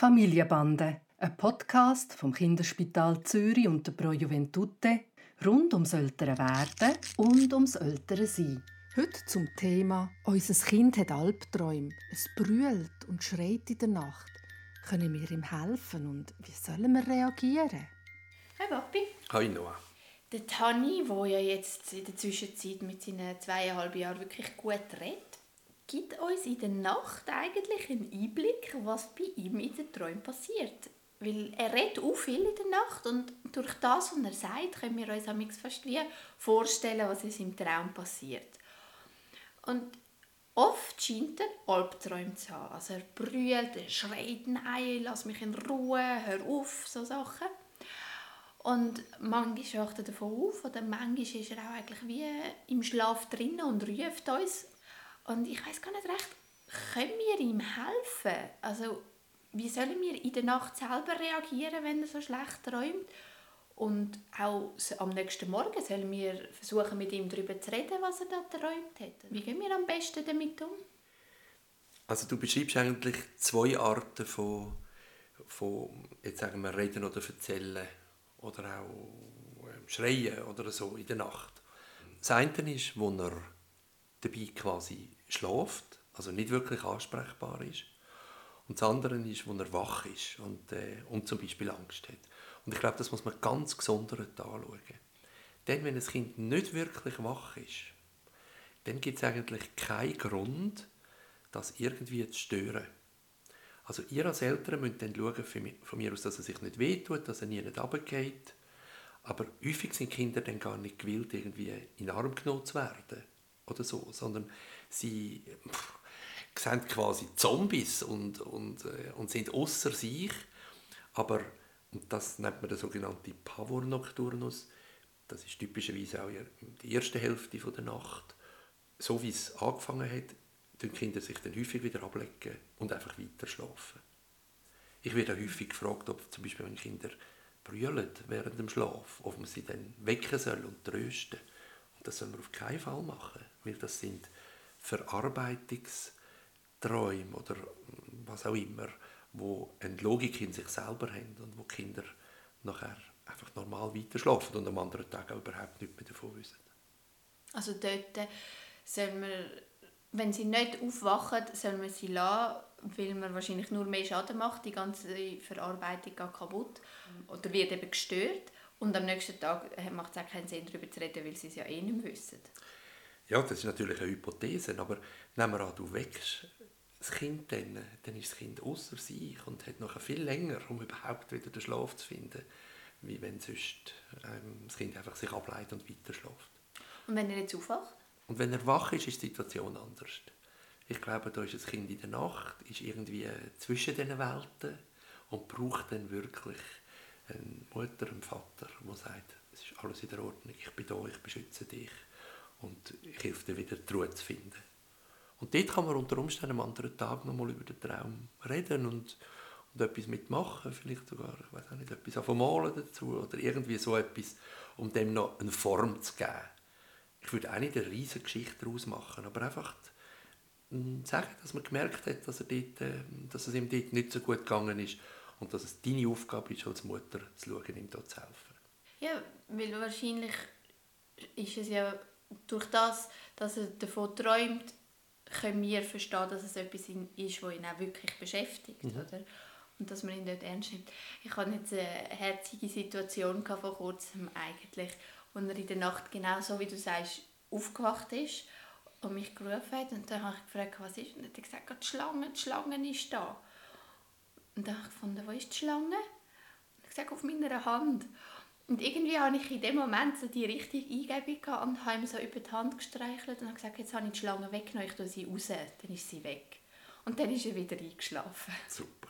Familienbande, ein Podcast vom Kinderspital Zürich und der Pro Juventute rund ums ältere Werden und ums ältere Sein. Heute zum Thema «Unser Kind hat Albträume. Es brüllt und schreit in der Nacht. Können wir ihm helfen und wie sollen wir reagieren?» Hi Papi. Hi Noah. Der Tani, der ja jetzt in der Zwischenzeit mit seinen zweieinhalb Jahren wirklich gut redet, gibt uns in der Nacht eigentlich einen Einblick, was bei ihm in den Träumen passiert. Weil er redet auch viel in der Nacht und durch das, was er sagt, können wir uns fast wie vorstellen, was in seinem Traum passiert. Und oft scheint er Albträume zu haben. Also er brüllt, er schreit, nein, lass mich in Ruhe, hör auf, so Sachen. Und manchmal wacht er davon auf oder manchmal ist er auch eigentlich wie im Schlaf drin und ruft uns und ich weiß gar nicht recht, können wir ihm helfen? Also, wie sollen wir in der Nacht selber reagieren, wenn er so schlecht träumt? Und auch am nächsten Morgen sollen wir versuchen, mit ihm darüber zu reden, was er da träumt hat. Wie gehen wir am besten damit um? Also du beschreibst eigentlich zwei Arten von, von jetzt sagen wir, reden oder erzählen oder auch ähm, schreien oder so in der Nacht. Das eine ist, wo er dabei quasi schläft, also nicht wirklich ansprechbar ist. Und das andere ist, wo er wach ist und, äh, und zum Beispiel Angst hat. Und ich glaube, das muss man ganz gesondert anschauen. Denn wenn ein Kind nicht wirklich wach ist, dann gibt es eigentlich keinen Grund, das irgendwie zu stören. Also ihr als Eltern müsst dann schauen, von mir aus, dass er sich nicht wehtut, dass er nie nicht runtergeht. Aber häufig sind Kinder dann gar nicht gewillt, irgendwie in den Arm genommen zu werden oder so, sondern sie pff, sind quasi Zombies und, und, äh, und sind außer sich. Aber, und das nennt man der sogenannte Pavor Nocturnus, das ist typischerweise auch die erste Hälfte der Nacht. So wie es angefangen hat, tun Kinder sich dann häufig wieder ablegen und einfach weiter schlafen. Ich werde häufig gefragt, ob zum Beispiel wenn Kinder brüllen während dem Schlaf, ob man sie dann wecken soll und trösten. Und das soll man auf keinen Fall machen, weil das sind Verarbeitungsträume oder was auch immer, wo eine Logik in sich selber haben und wo Kinder nachher einfach normal weiter schlafen und am anderen Tag auch überhaupt nichts mehr davon wissen. Also dort soll man, wenn sie nicht aufwachen, soll man sie lassen, weil man wahrscheinlich nur mehr Schaden macht, die ganze Verarbeitung geht kaputt oder wird eben gestört. Und am nächsten Tag äh, macht es auch keinen Sinn, darüber zu reden, weil sie es ja eh nicht wissen. Ja, das ist natürlich eine Hypothese, aber nehmen wir an, du wächst das Kind dann, dann ist das Kind außer sich und hat noch viel länger, um überhaupt wieder den Schlaf zu finden, wie wenn sonst ähm, das Kind einfach sich ableitet und weiter schläft. Und wenn er jetzt aufwacht? Und wenn er wach ist, ist die Situation anders. Ich glaube, da ist das Kind in der Nacht, ist irgendwie zwischen den Welten und braucht dann wirklich eine Mutter, einen Vater, der sagt, es ist alles in der Ordnung, ich bin da, ich beschütze dich und helfe dir wieder die Ruhe zu finden. Und dort kann man unter Umständen am anderen Tag nochmal über den Traum reden und, und etwas mitmachen, vielleicht sogar, ich weiß nicht, etwas malen dazu oder irgendwie so etwas, um dem noch eine Form zu geben. Ich würde auch nicht eine riesige Geschichte daraus machen, aber einfach sagen, dass man gemerkt hat, dass, er dort, ähm, dass es ihm dort nicht so gut gegangen ist und dass es deine Aufgabe ist, als Mutter zu schauen, ihm dort zu helfen. Ja, weil wahrscheinlich ist es ja durch das, dass er davon träumt, können wir verstehen, dass es etwas ist, was ihn auch wirklich beschäftigt. Mhm. Oder? Und dass man ihn dort ernst nimmt. Ich hatte jetzt eine herzige Situation vor kurzem eigentlich, wo er in der Nacht genau so, wie du sagst, aufgewacht ist und mich gerufen hat. Und dann habe ich gefragt, was ist. Und er hat gesagt, die Schlange, die Schlange ist da. Und dann habe ich gefunden, wo ist die Schlange? Und ich gesagt, auf meiner Hand. Und irgendwie habe ich in dem Moment so die richtige Eingebung gehabt und habe ihm so über die Hand gestreichelt und habe gesagt, jetzt habe ich die Schlange weggenommen, ich tue sie raus, dann ist sie weg. Und dann ist er wieder eingeschlafen. Super.